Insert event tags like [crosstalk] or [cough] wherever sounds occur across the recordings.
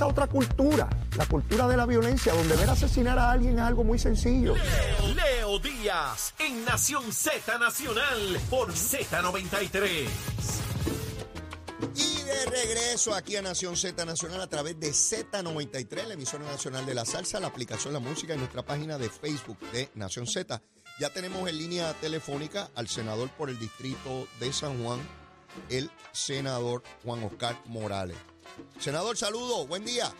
esa otra cultura, la cultura de la violencia, donde ver asesinar a alguien es algo muy sencillo. Leo, Leo Díaz en Nación Z Nacional por Z93. Y de regreso aquí a Nación Z Nacional a través de Z93, la emisora nacional de la salsa, la aplicación La Música y nuestra página de Facebook de Nación Z. Ya tenemos en línea telefónica al senador por el distrito de San Juan, el senador Juan Oscar Morales. Senador, saludo, buen día.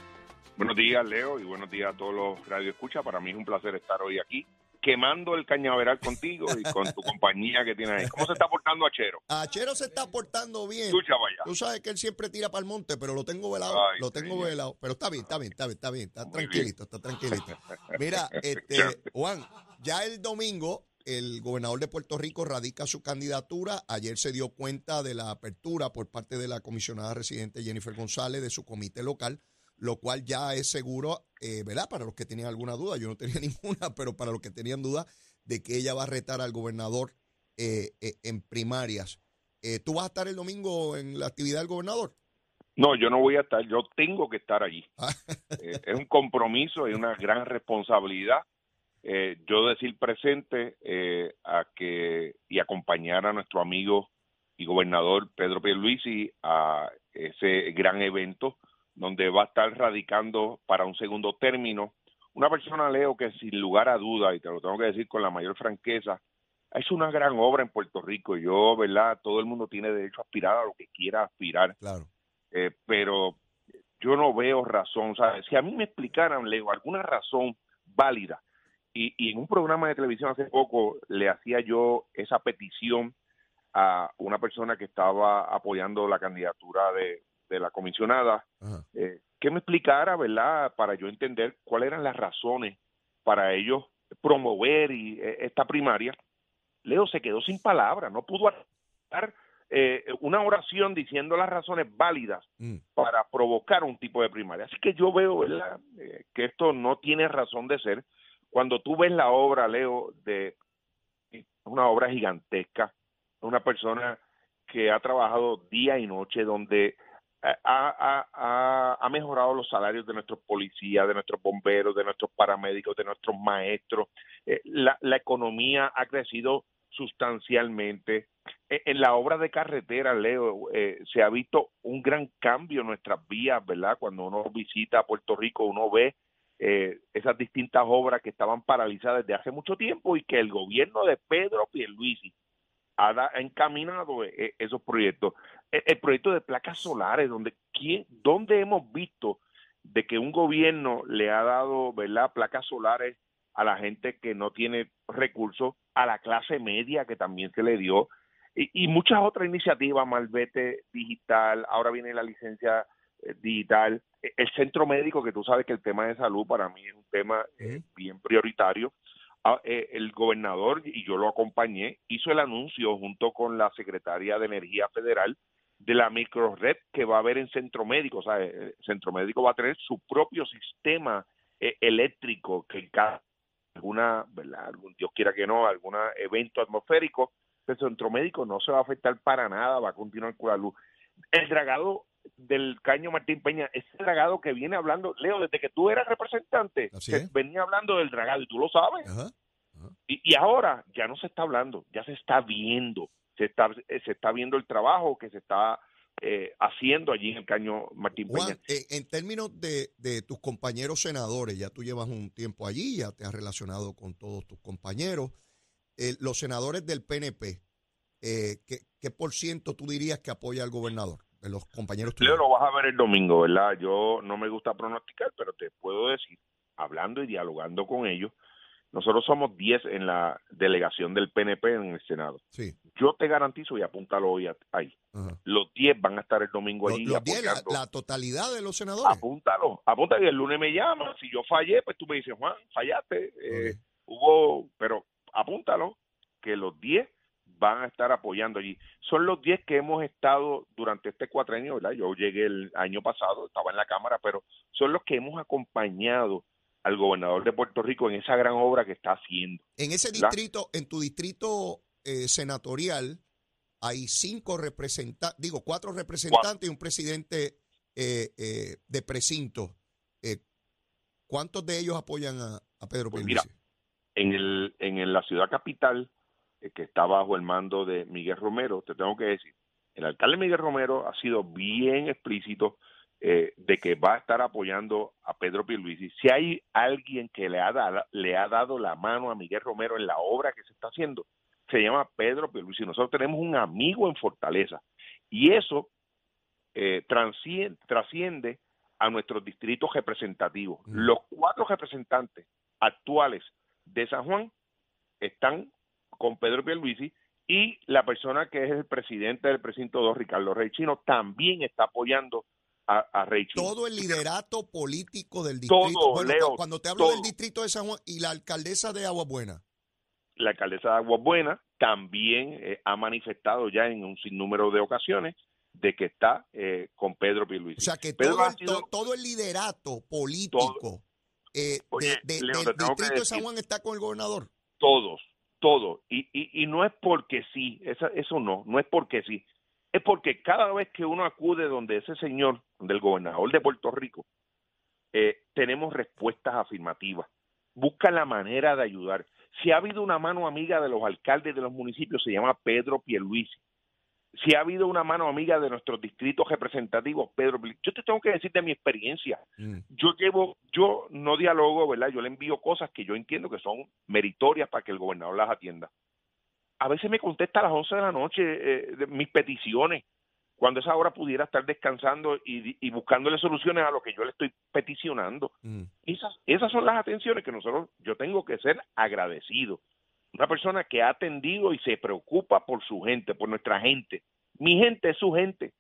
Buenos días, Leo, y buenos días a todos los radioescuchas. Para mí es un placer estar hoy aquí, quemando el cañaveral contigo y con tu [laughs] compañía que tienes ahí. ¿Cómo se está portando Achero? Achero se está portando bien. Escucha, vaya. Tú sabes que él siempre tira para el monte, pero lo tengo velado, Ay, lo tengo señor. velado. Pero está bien, está bien, está bien, está bien, está Muy tranquilito, está tranquilito. Mira, [laughs] este, Juan, ya el domingo el gobernador de Puerto Rico radica su candidatura. Ayer se dio cuenta de la apertura por parte de la comisionada residente Jennifer González de su comité local, lo cual ya es seguro, eh, ¿verdad? Para los que tenían alguna duda, yo no tenía [laughs] ninguna, pero para los que tenían duda de que ella va a retar al gobernador eh, eh, en primarias. Eh, ¿Tú vas a estar el domingo en la actividad del gobernador? No, yo no voy a estar, yo tengo que estar allí. Ah. Eh, es un compromiso, es una gran responsabilidad. Eh, yo decir presente eh, a que y acompañar a nuestro amigo y gobernador Pedro Pierluisi a ese gran evento donde va a estar radicando para un segundo término una persona Leo que sin lugar a duda y te lo tengo que decir con la mayor franqueza ha hecho una gran obra en Puerto Rico yo verdad todo el mundo tiene derecho a aspirar a lo que quiera aspirar Claro. eh, pero yo no veo razón, ¿sabes? Si a mí me explicaran, Leo, alguna razón válida, y, y en un programa de televisión hace poco le hacía yo esa petición a una persona que estaba apoyando la candidatura de, de la comisionada, eh, que me explicara, ¿verdad?, para yo entender cuáles eran las razones para ellos promover y, eh, esta primaria. Leo se quedó sin palabras, no pudo dar eh, una oración diciendo las razones válidas Mm. para provocar un tipo de primaria. Así que yo veo ¿verdad? Eh, que esto no tiene razón de ser. Cuando tú ves la obra, Leo, de una obra gigantesca, una persona que ha trabajado día y noche, donde ha, ha- ha- ha mejorado los salarios de nuestros policías, de nuestros bomberos, de nuestros paramédicos, de nuestros maestros. Eh, la, la economía ha crecido sustancialmente. Eh, En la obra de carretera, Leo, eh, se ha visto un gran cambio en nuestras vías, ¿verdad? Cuando uno visita Puerto Rico, uno ve eh, esas distintas obras que estaban paralizadas desde hace mucho tiempo y que el gobierno de Pedro Pierluisi ha, ha encaminado eh, esos proyectos. El, proyecto de placas solares, donde ¿quién, ¿dónde hemos visto de que un gobierno le ha dado, ¿verdad?, placas solares a la gente que no tiene recursos, a la clase media que también se le dio, y, y muchas otras iniciativas, Malvete Digital, ahora viene la licencia eh, digital, Eh, el centro médico, que tú sabes que el tema de salud para mí es un tema eh, bien prioritario. Ah, eh, el gobernador, y yo lo acompañé, hizo el anuncio junto con la secretaria de Energía Federal de la microred que va a haber en Centro Médico. O sea, el Centro Médico va a tener su propio sistema eh, eléctrico que en cada alguna, ¿verdad? Algún, Dios quiera que no, algún evento atmosférico, el Centro Médico no se va a afectar para nada, va a continuar con la luz. El dragado del Caño Martín Peña, ese dragado que viene hablando, Leo, desde que tú eras representante, venía hablando del dragado y tú lo sabes. Ajá. Y, y ahora ya no se está hablando, ya se está viendo, se está, eh, se está viendo el trabajo que se está eh, haciendo allí en el Caño Martín Peña. Eh, en términos de, de tus compañeros senadores, ya tú llevas un tiempo allí, ya te has relacionado con todos tus compañeros. Eh, los senadores del PNP, ¿qué, qué por ciento tú dirías que apoya al gobernador? Los compañeros tuyos. Leo, lo vas a ver el domingo, ¿verdad? Yo no me gusta pronosticar, pero te puedo decir, hablando y dialogando con ellos, nosotros somos 10 en la delegación del PNP en el Senado. Sí. Yo te garantizo, y apúntalo hoy ahí, Ajá. los 10 van a estar el domingo Los, allí los diez, la, apoyando. la totalidad de los senadores. Apúntalo, apúntalo y el lunes me llama. Si yo fallé, pues tú me dices, Juan, fallaste. Eh. Hubo, pero apúntalo, que los 10 van a estar apoyando allí. Son los 10 que hemos estado durante este cuatrenio, ¿verdad? Yo llegué el año pasado, estaba en la Cámara, pero son los que hemos acompañado al gobernador de Puerto Rico en esa gran obra que está haciendo. En ese ¿verdad? distrito, en tu distrito eh, senatorial, hay cinco representantes, digo, cuatro representantes y un presidente eh, eh, de precinto, ¿cuántos de ellos apoyan a, Pedro pues Pierluisi? en, el, en la ciudad capital, que está bajo el mando de Miguel Romero, te tengo que decir, el alcalde Miguel Romero ha sido bien explícito de que va a estar apoyando a Pedro Pierluisi. Si hay alguien que le ha, dado, le ha dado la mano a Miguel Romero en la obra que se está haciendo, se llama Pedro Pierluisi. Nosotros tenemos un amigo en Fortaleza y eso eh, trasciende, a nuestros distritos representativos. Mm. Los cuatro representantes actuales de San Juan están con Pedro Pierluisi y la persona que es el presidente del precinto 2, Ricardo Rey Chino, también está apoyando a, a Rey Chino. Todo el liderato político del distrito. cuando te hablo del distrito de San Juan y la alcaldesa de Agua Buena la alcaldesa de Aguas Buenas también eh, ha manifestado ya en un sinnúmero de ocasiones de que está eh, con Pedro Pierluisi. O sea que todo, el, todo, el liderato político eh, del distrito de San Juan está con el gobernador. Todos, todos. Y, y, y no es porque sí, eso, eso no, no es porque sí. Es porque cada vez que uno acude donde ese señor, del gobernador de Puerto Rico, tenemos respuestas afirmativas. Busca la manera de ayudar. Si ha habido una mano amiga de los alcaldes de los municipios, se llama Pedro Pierluisi. Si ha habido una mano amiga de nuestros distritos representativos, Pedro. Yo te tengo que decir de mi experiencia. Mm. Yo llevo, yo no dialogo, ¿verdad? Yo le envío cosas que yo entiendo que son meritorias para que el gobernador las atienda. A veces me contesta a las 11 de la noche eh, mis peticiones cuando esa hora pudiera estar descansando y, buscándole soluciones a lo que yo le estoy peticionando. Mm. Esas, esas son las atenciones que nosotros, yo tengo que ser agradecido. Una persona que ha atendido y se preocupa por su gente, por nuestra gente. Mi gente es su gente.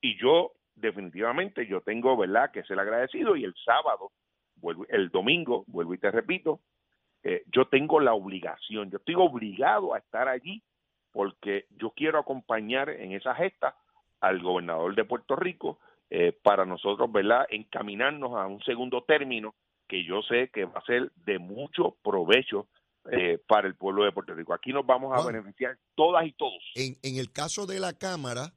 Y yo, definitivamente, yo tengo, ¿verdad?, que ser agradecido. Y el sábado, vuelvo, el domingo, vuelvo y te repito, eh, yo tengo la obligación, yo estoy obligado a estar allí porque yo quiero acompañar en esa gesta al gobernador de Puerto Rico eh, para nosotros, ¿verdad?, encaminarnos a un segundo término que yo sé que va a ser de mucho provecho eh, para el pueblo de Puerto Rico. Aquí nos vamos a beneficiar todas y todos. En, en, el caso de la Cámara,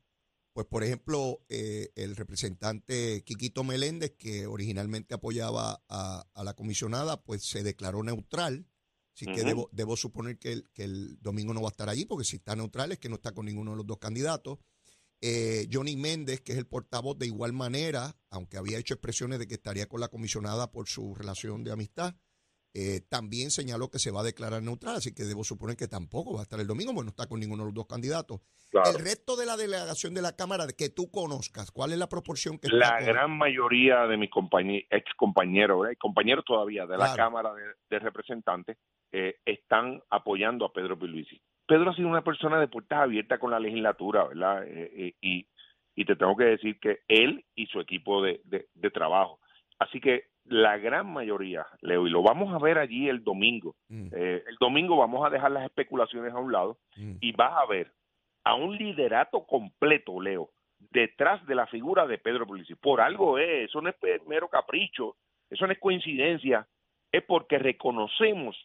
pues por ejemplo, eh, el representante Quiquito Meléndez, que originalmente apoyaba a, la comisionada, pues se declaró neutral. Así que debo, debo suponer que el, que el domingo no va a estar allí, porque si está neutral es que no está con ninguno de los dos candidatos. Eh, Johnny Méndez, que es el portavoz de igual manera, aunque había hecho expresiones de que estaría con la comisionada por su relación de amistad, eh, también señaló que se va a declarar neutral, así que debo suponer que tampoco va a estar el domingo, porque no está con ninguno de los dos candidatos. El resto de la delegación de la Cámara que tú conozcas, ¿cuál es la proporción que La gran mayoría de mis ex compañeros, y compañeros todavía de la Cámara de, Representantes, eh, están apoyando a Pedro Pierluisi. Pedro ha sido una persona de puertas abiertas con la legislatura, ¿verdad? Eh, eh, y, y, te tengo que decir que él y su equipo de, de, trabajo. Así que la gran mayoría, Leo, y lo vamos a ver allí el domingo. Mm. Eh, el domingo vamos a dejar las especulaciones a un lado mm. y vas a ver a un liderato completo, Leo, detrás de la figura de Pedro Pulici. Por algo es, eso no es mero capricho, eso no es coincidencia, es porque reconocemos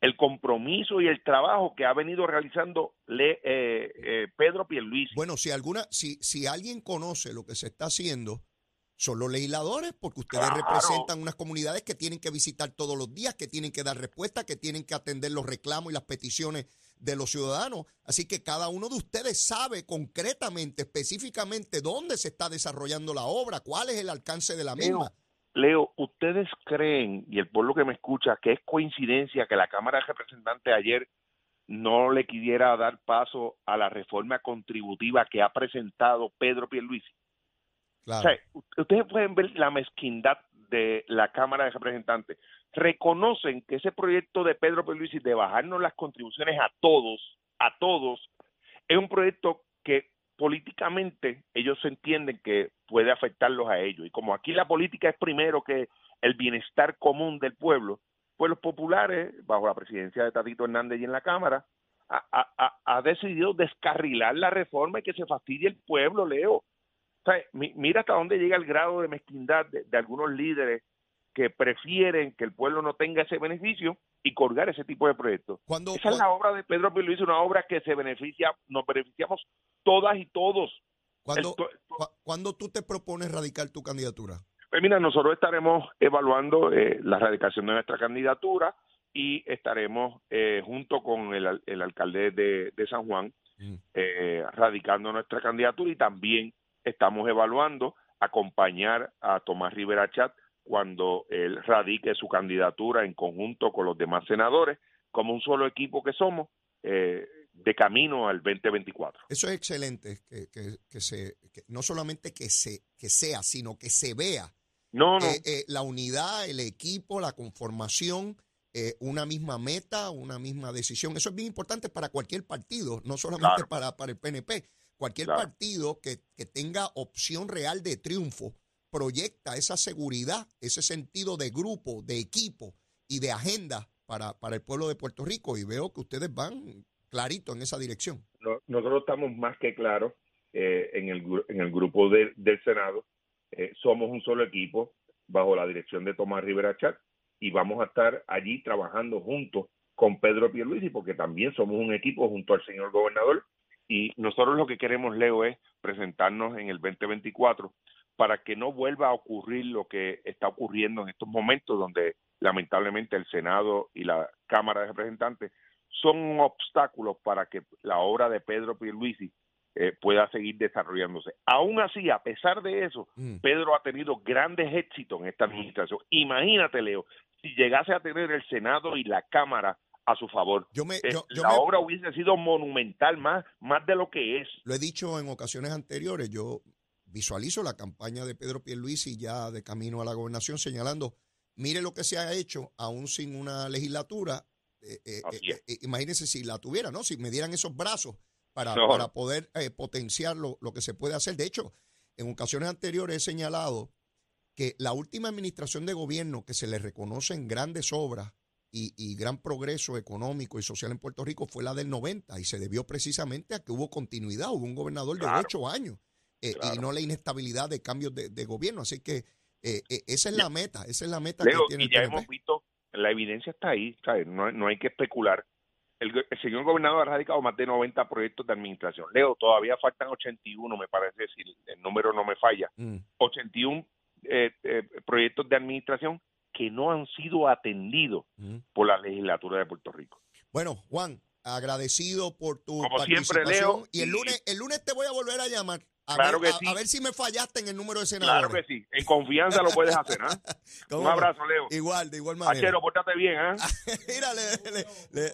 el compromiso y el trabajo que ha venido realizando le, eh, eh, Pedro Pierluisi. Bueno, si alguna, si, si alguien conoce lo que se está haciendo, son los legisladores, porque ustedes representan unas comunidades que tienen que visitar todos los días, que tienen que dar respuesta, que tienen que atender los reclamos y las peticiones de los ciudadanos. Así que cada uno de ustedes sabe concretamente, específicamente, dónde se está desarrollando la obra, cuál es el alcance de la misma. Leo, ¿ustedes creen, y el pueblo que me escucha, que es coincidencia que la Cámara de Representantes ayer no le quisiera dar paso a la reforma contributiva que ha presentado Pedro Pierluisi? Ustedes pueden ver la mezquindad de la Cámara de Representantes. Reconocen que ese proyecto de Pedro Pierluisi de bajarnos las contribuciones a todos, a todos, es un proyecto que políticamente ellos entienden que puede afectarlos a ellos. Y como aquí la política es primero que el bienestar común del pueblo, pues los populares, bajo la presidencia de Tatito Hernández y en la Cámara, ha, decidido descarrilar la reforma y que se fastidie el pueblo, Leo. Mira hasta dónde llega el grado de mezquindad de algunos líderes que prefieren que el pueblo no tenga ese beneficio y colgar ese tipo de proyectos. Cuando, Esa es la obra de Pedro Luis, una obra que se beneficia, nos beneficiamos todas y todos. ¿Cuándo, ¿Cuándo tú te propones radicar tu candidatura? Pues mira, nosotros estaremos evaluando eh, la radicación de nuestra candidatura y estaremos eh, junto con el, el alcalde de, de, San Juan mm. eh, radicando nuestra candidatura y también estamos evaluando acompañar a Tomás Rivera Chat cuando él radique su candidatura en conjunto con los demás senadores, como un solo equipo que somos, eh, de camino al 2024. Eso es excelente, que, que, se, no solamente que, se, que sea, sino que se vea no, eh, eh, la unidad, el equipo, la conformación, una misma meta, una misma decisión. Eso es bien importante para cualquier partido, no solamente para, para el PNP. Cualquier partido que, que tenga opción real de triunfo proyecta esa seguridad, ese sentido de grupo, de equipo y de agenda para, para el pueblo de Puerto Rico. Y veo que ustedes van clarito en esa dirección. nosotros estamos más que claros eh, en, el, en el grupo del Senado. Eh, somos un solo equipo bajo la dirección de Tomás Rivera Chat y vamos a estar allí trabajando juntos con Pedro Pierluisi porque también somos un equipo junto al señor gobernador y nosotros lo que queremos, Leo, es presentarnos en el 2024 para que no vuelva a ocurrir lo que está ocurriendo en estos momentos donde lamentablemente el Senado y la Cámara de Representantes son obstáculos para que la obra de Pedro Pierluisi eh, pueda seguir desarrollándose. Aún así, a pesar de eso, mm. Pedro ha tenido grandes éxitos en esta administración. Imagínate, Leo, si llegase a tener el Senado y la Cámara a su favor. Yo me, eh, la obra hubiese sido monumental más, más de lo que es. Lo he dicho en ocasiones anteriores, yo visualizo la campaña de Pedro Pierluisi ya de camino a la gobernación señalando, mire lo que se ha hecho aún sin una legislatura. Eh, eh, eh, imagínense si la tuviera, ¿no? Si me dieran esos brazos para, para poder potenciar lo, que se puede hacer. De hecho, en ocasiones anteriores he señalado que la última administración de gobierno que se le reconoce en grandes obras y, gran progreso económico y social en Puerto Rico fue la del 90 y se debió precisamente a que hubo continuidad, hubo un gobernador de ocho años eh, y no la inestabilidad de cambios de, gobierno. Así que eh, eh, esa es la meta, esa es la meta que tiene y ya hemos visto, la evidencia está ahí, No, no hay que especular. El, señor gobernador ha radicado más de 90 proyectos de administración. Leo, todavía faltan 81, me parece, si el número no me falla. 81 mm. proyectos de administración que no han sido atendidos mm. por la legislatura de Puerto Rico. Bueno, Juan, agradecido por tu Como participación. Siempre, Leo, y el lunes, el lunes te voy a volver a llamar. A claro ver, que sí. A ver si me fallaste en el número de senadores. Claro que sí. En confianza lo puedes hacer, ¿ah? [laughs] Un abrazo, Leo. Igual, de igual manera. Achero, pórtate bien, ¿ah? [laughs] mira,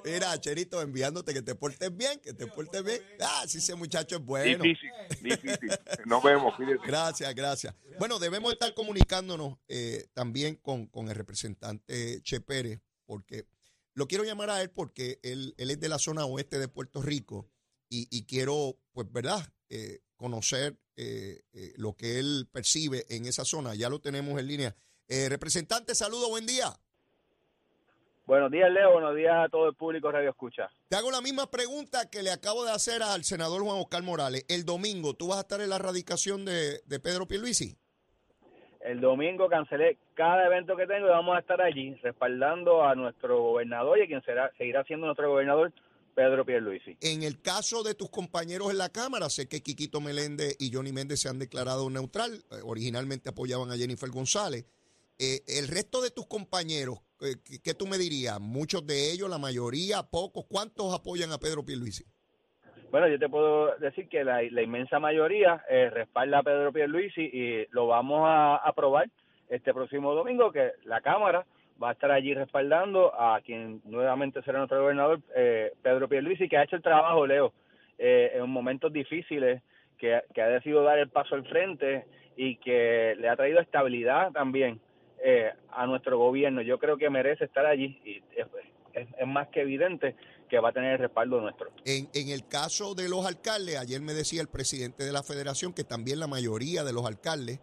mira, Acherito, enviándote que te portes bien, que te portes bien. Ah, sí, ese muchacho es bueno. Difícil, difícil. Nos vemos, Gracias, gracias. Bueno, debemos estar comunicándonos eh, también con, con el representante Che Pérez, porque lo quiero llamar a él porque él, él es de la zona oeste de Puerto Rico y, y quiero, pues, ¿verdad? Eh, conocer eh, eh, lo que él percibe en esa zona. Ya lo tenemos en línea. Eh, representante, saludo, buen día. Buenos días, Leo. Buenos días a todo el público Radio Escucha. Te hago la misma pregunta que le acabo de hacer al senador Juan Oscar Morales. El domingo, ¿tú vas a estar en la radicación de, de Pedro Pierluisi? El domingo cancelé cada evento que tengo y vamos a estar allí respaldando a nuestro gobernador y a quien será, seguirá siendo nuestro gobernador, Pedro Pierluisi. En el caso de tus compañeros en la Cámara, sé que Quiquito Meléndez y Johnny Méndez se han declarado neutral, eh, originalmente apoyaban a Jennifer González. Eh, el resto de tus compañeros, eh, ¿qué tú me dirías? ¿Muchos de ellos, la mayoría, pocos? ¿Cuántos apoyan a Pedro Pierluisi? Bueno, yo te puedo decir que la, inmensa mayoría respalda a Pedro Pierluisi y lo vamos a aprobar este próximo domingo, que la Cámara va a estar allí respaldando a quien nuevamente será nuestro gobernador, eh, Pedro Pierluisi, que ha hecho el trabajo, Leo, eh, en momentos difíciles, que, ha decidido dar el paso al frente y que le ha traído estabilidad también eh, a nuestro gobierno. Yo creo que merece estar allí y es, más que evidente que va a tener el respaldo nuestro. En, en el caso de los alcaldes, ayer me decía el presidente de la federación que también la mayoría de los alcaldes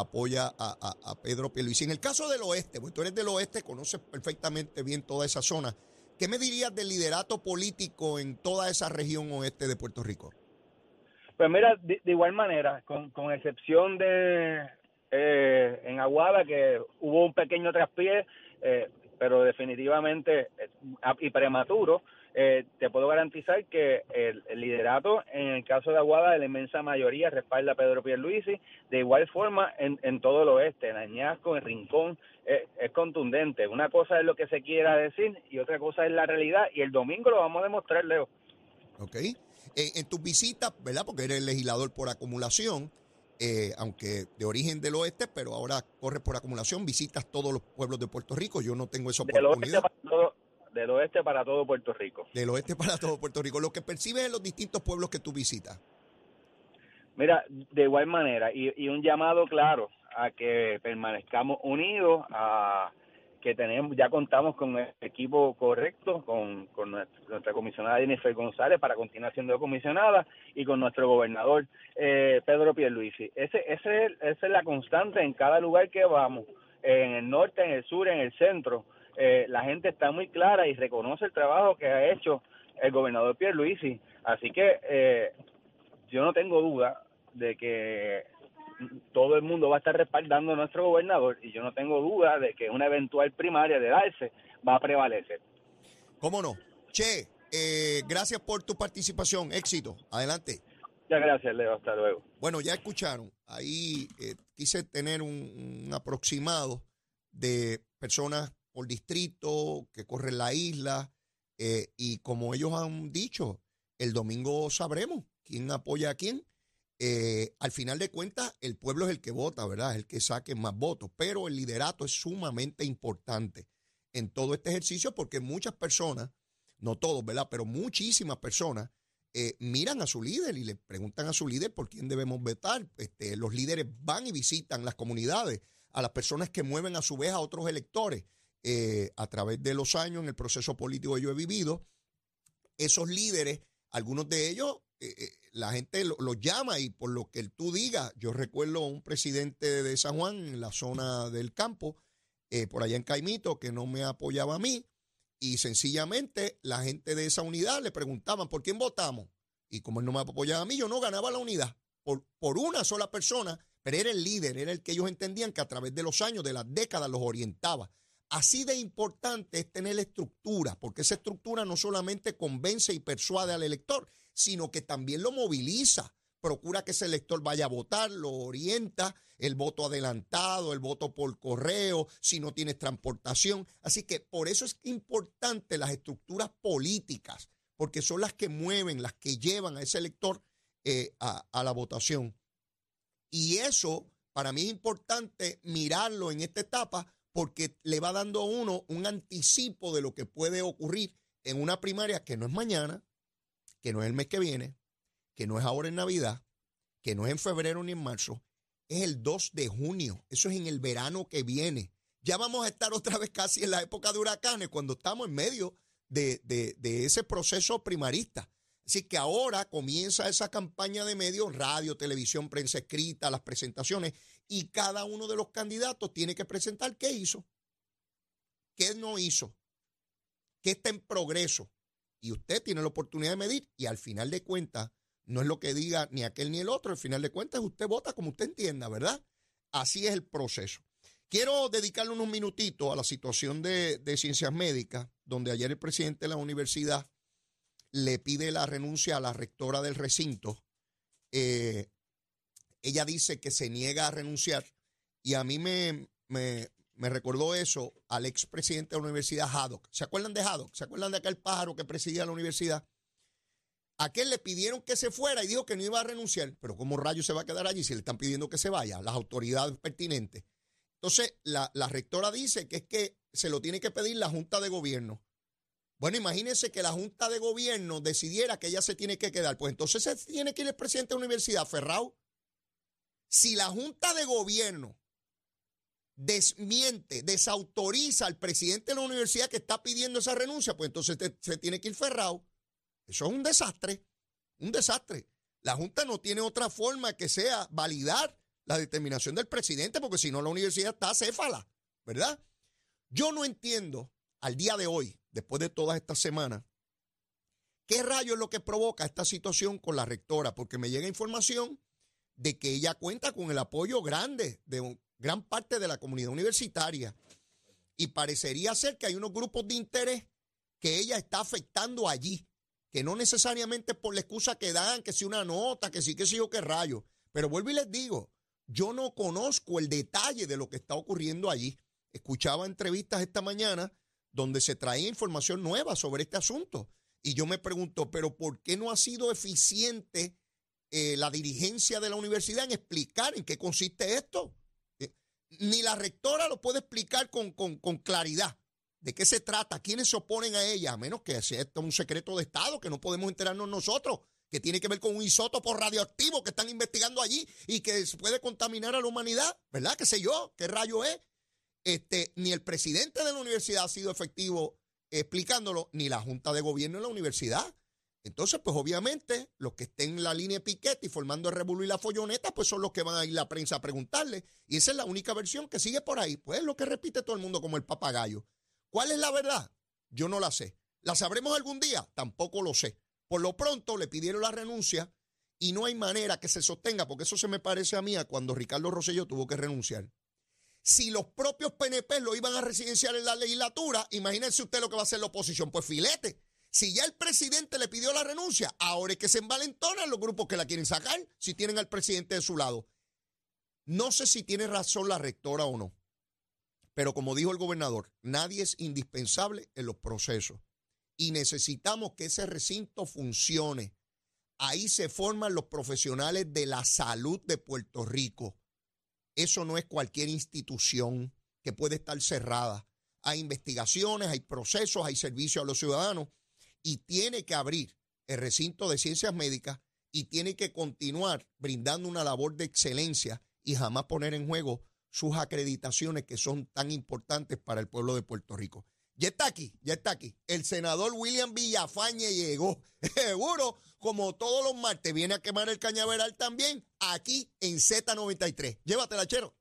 apoya a, a, Pedro Pierluisi. En el caso del oeste, pues tú eres del oeste, conoces perfectamente bien toda esa zona. ¿Qué me dirías del liderato político en toda esa región oeste de Puerto Rico? Pues mira, de, igual manera, con, con excepción de eh, en Aguada, que hubo un pequeño traspié, eh, pero definitivamente eh, y prematuro, eh, te puedo garantizar que el, liderato en el caso de Aguada, de la inmensa mayoría respalda a Pedro Pierluisi, de igual forma en, en todo el oeste, en Añasco, en Rincón, es contundente. Una cosa es lo que se quiera decir y otra cosa es la realidad y el domingo lo vamos a demostrar, Leo. Ok. en tus visitas, ¿verdad? Porque eres legislador por acumulación, eh, aunque de origen del oeste, pero ahora corres por acumulación, visitas todos los pueblos de Puerto Rico. Yo no tengo esa oportunidad. Del oeste para todo, Puerto Rico. Del oeste para todo Puerto Rico. Lo que percibes en los distintos pueblos que tú visitas. Mira, de igual manera, y, y un llamado claro a que permanezcamos unidos, a que tenemos, ya contamos con el equipo correcto, con, con nuestra, comisionada Jennifer González para continuar siendo comisionada y con nuestro gobernador eh, Pedro Pierluisi. Ese, ese, esa es la constante en cada lugar que vamos, en el norte, en el sur, en el centro. Eh, la gente está muy clara y reconoce el trabajo que ha hecho el gobernador Pierluisi. Así que eh, yo no tengo duda de que todo el mundo va a estar respaldando a nuestro gobernador y yo no tengo duda de que una eventual primaria de darse va a prevalecer. ¿Cómo no? Che, eh, gracias por tu participación. Éxito. Adelante. Muchas gracias, Leo. Hasta luego. Bueno, ya escucharon. Ahí eh, quise tener un, aproximado de personas por distrito que corren la isla eh, y como ellos han dicho, el domingo sabremos quién apoya a quién. Eh, al final de cuentas, el pueblo es el que vota, ¿verdad? Es el que saque más votos, pero el liderato es sumamente importante en todo este ejercicio porque muchas personas, no todos, ¿verdad? Pero muchísimas personas eh, miran a su líder y le preguntan a su líder por quién debemos votar. Este, los líderes van y visitan las comunidades, a las personas que mueven a su vez a otros electores. Eh, a través de los años en el proceso político que yo he vivido, esos líderes, algunos de ellos la gente lo, llama y por lo que tú digas, yo recuerdo a un presidente de San Juan en la zona del campo, eh, por allá en Caimito, que no me apoyaba a mí y sencillamente la gente de esa unidad le preguntaban, ¿por quién votamos? Y como él no me apoyaba a mí, yo no ganaba la unidad por, por una sola persona, pero era el líder, era el que ellos entendían que a través de los años, de las décadas, los orientaba. Así de importante es tener estructura, porque esa estructura no solamente convence y persuade al elector, sino que también lo moviliza. Procura que ese elector vaya a votar, lo orienta, el voto adelantado, el voto por correo, si no tienes transportación. Así que por eso es importante las estructuras políticas, porque son las que mueven, las que llevan a ese elector eh, a, a la votación. Y eso para mí es importante mirarlo en esta etapa porque le va dando a uno un anticipo de lo que puede ocurrir en una primaria que no es mañana, que no es el mes que viene, que no es ahora en Navidad, que no es en febrero ni en marzo, es el 2 de junio. Eso es en el verano que viene. Ya vamos a estar otra vez casi en la época de huracanes, cuando estamos en medio de, ese proceso primarista. Así que ahora comienza esa campaña de medios, radio, televisión, prensa escrita, las presentaciones, y cada uno de los candidatos tiene que presentar qué hizo, qué no hizo, qué está en progreso, y usted tiene la oportunidad de medir y al final de cuentas no es lo que diga ni aquel ni el otro, al final de cuentas usted vota como usted entienda, ¿verdad? Así es el proceso. Quiero dedicarle unos minutitos a la situación de, ciencias médicas, donde ayer el presidente de la universidad le pide la renuncia a la rectora del recinto. Eh, ella dice que se niega a renunciar y a mí me, me, me recordó eso al expresidente de la Universidad Haddock. ¿Se acuerdan de Haddock? ¿Se acuerdan de aquel pájaro que presidía la universidad? Aquel le pidieron que se fuera y dijo que no iba a renunciar. Pero ¿cómo rayos se va a quedar allí si le están pidiendo que se vaya? Las autoridades pertinentes. Entonces, la, la rectora dice que es que se lo tiene que pedir la Junta de Gobierno. Bueno, imagínense que la Junta de Gobierno decidiera que ella se tiene que quedar. Pues entonces se tiene que ir el presidente de la universidad, Ferrao. Si la Junta de Gobierno desmiente, desautoriza al presidente de la universidad que está pidiendo esa renuncia, pues entonces se tiene que ir ferrado. Eso es un desastre, un desastre. La Junta no tiene otra forma que sea validar la determinación del presidente, porque si no la universidad está céfala, ¿verdad? Yo no entiendo al día de hoy, después de todas estas semanas, qué rayo es lo que provoca esta situación con la rectora, porque me llega información de que ella cuenta con el apoyo grande de gran parte de la comunidad universitaria. Y parecería ser que hay unos grupos de interés que ella está afectando allí, que no necesariamente por la excusa que dan, que si una nota, que sí, que sí o qué rayo. Pero vuelvo y les digo, yo no conozco el detalle de lo que está ocurriendo allí. Escuchaba entrevistas esta mañana donde se traía información nueva sobre este asunto. Y yo me pregunto, pero ¿por qué no ha sido eficiente eh, la dirigencia de la universidad en explicar en qué consiste esto? Eh, ni la rectora lo puede explicar con, con, claridad. ¿De qué se trata? ¿Quiénes se oponen a ella? A menos que sea un secreto de Estado que no podemos enterarnos nosotros, que tiene que ver con un isótopo radioactivo que están investigando allí y que puede contaminar a la humanidad, ¿verdad? ¿Qué sé yo? ¿Qué rayo es? Este, ni el presidente de la universidad ha sido efectivo explicándolo, ni la Junta de Gobierno de la universidad. Entonces, pues obviamente, los que estén en la línea piquete y formando el revuelo y la folloneta, pues son los que van a ir la prensa a preguntarle. Y esa es la única versión que sigue por ahí. Pues es lo que repite todo el mundo como el papagayo. ¿Cuál es la verdad? Yo no la sé. ¿La sabremos algún día? Tampoco lo sé. Por lo pronto le pidieron la renuncia y no hay manera que se sostenga, porque eso se me parece a mí cuando Ricardo Rosselló tuvo que renunciar. Si los propios PNP lo iban a residenciar en la legislatura, imagínense usted lo que va a hacer la oposición. Pues filete. Si ya el presidente le pidió la renuncia, ahora es que se envalentonan los grupos que la quieren sacar, si tienen al presidente de su lado. No sé si tiene razón la rectora o no, pero como dijo el gobernador, nadie es indispensable en los procesos y necesitamos que ese recinto funcione. Ahí se forman los profesionales de la salud de Puerto Rico. Eso no es cualquier institución que puede estar cerrada. Hay investigaciones, hay procesos, hay servicios a los ciudadanos y tiene que abrir el recinto de ciencias médicas y tiene que continuar brindando una labor de excelencia y jamás poner en juego sus acreditaciones que son tan importantes para el pueblo de Puerto Rico. Ya está aquí, ya está aquí. El senador William Villafañe llegó. [laughs] Seguro, como todos los martes, viene a quemar el cañaveral también aquí en Z93. Llévatela, chero.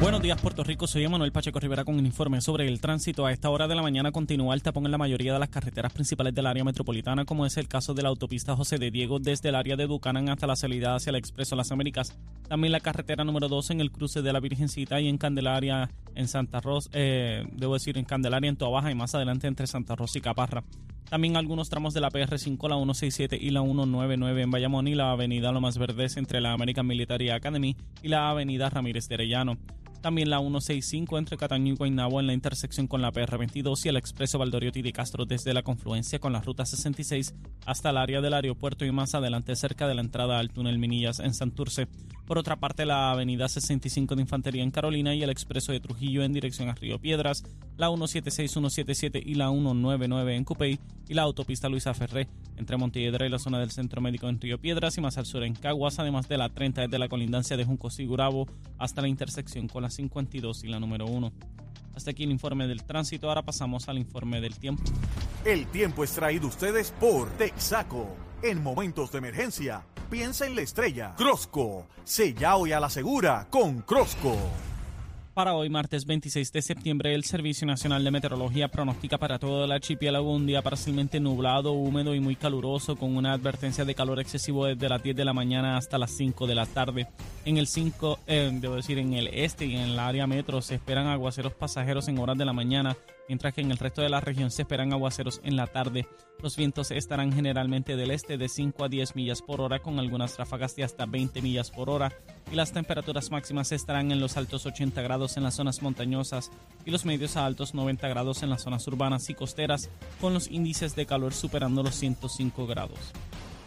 Buenos días, Puerto Rico. Soy Emanuel Pacheco Rivera con un informe sobre el tránsito. A esta hora de la mañana continúa el tapón en la mayoría de las carreteras principales del área metropolitana, como es el caso de la autopista José de Diego desde el área de Buchanan hasta la salida hacia el Expreso Las Américas. También la carretera número 2 en el cruce de la Virgencita y en Candelaria, en Santa Rosa, eh, debo decir en Candelaria, en Toa y más adelante entre Santa Rosa y Caparra. También algunos tramos de la PR5, la 167 y la 199 en Bayamón y la avenida Lomas Verdes entre la American Military Academy y la avenida Ramírez de Arellano. También la 165 entre Cataño y Guaynabo en la intersección con la PR22 y el expreso Valdoriotti de Castro desde la confluencia con la ruta 66 hasta el área del aeropuerto y más adelante cerca de la entrada al túnel Minillas en Santurce. Por otra parte, la avenida 65 de Infantería en Carolina y el expreso de Trujillo en dirección a Río Piedras, la 176, 177 y la 199 en Cupey y la autopista Luisa Ferré entre Montelledra y la zona del Centro Médico en Río Piedras y más al sur en Caguas, además de la 30 desde la colindancia de Junco Sigurabo hasta la intersección con la 52 y la número 1. Hasta aquí el informe del tránsito, ahora pasamos al informe del tiempo. El tiempo es traído ustedes por Texaco. En momentos de emergencia, piensa en la estrella. Crosco, sella hoy a la segura con Crosco. Para hoy, martes 26 de septiembre, el Servicio Nacional de Meteorología pronostica para todo el archipiélago un día parcialmente nublado, húmedo y muy caluroso, con una advertencia de calor excesivo desde las 10 de la mañana hasta las 5 de la tarde. En el 5, eh, debo decir, en el este y en el área metro se esperan aguaceros pasajeros en horas de la mañana mientras que en el resto de la región se esperan aguaceros en la tarde. Los vientos estarán generalmente del este de 5 a 10 millas por hora con algunas ráfagas de hasta 20 millas por hora y las temperaturas máximas estarán en los altos 80 grados en las zonas montañosas y los medios a altos 90 grados en las zonas urbanas y costeras con los índices de calor superando los 105 grados.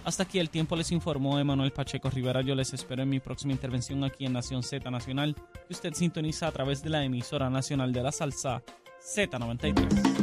Hasta aquí el tiempo les informó Emanuel Pacheco Rivera. Yo les espero en mi próxima intervención aquí en Nación Z Nacional, que usted sintoniza a través de la emisora nacional de la salsa Z93.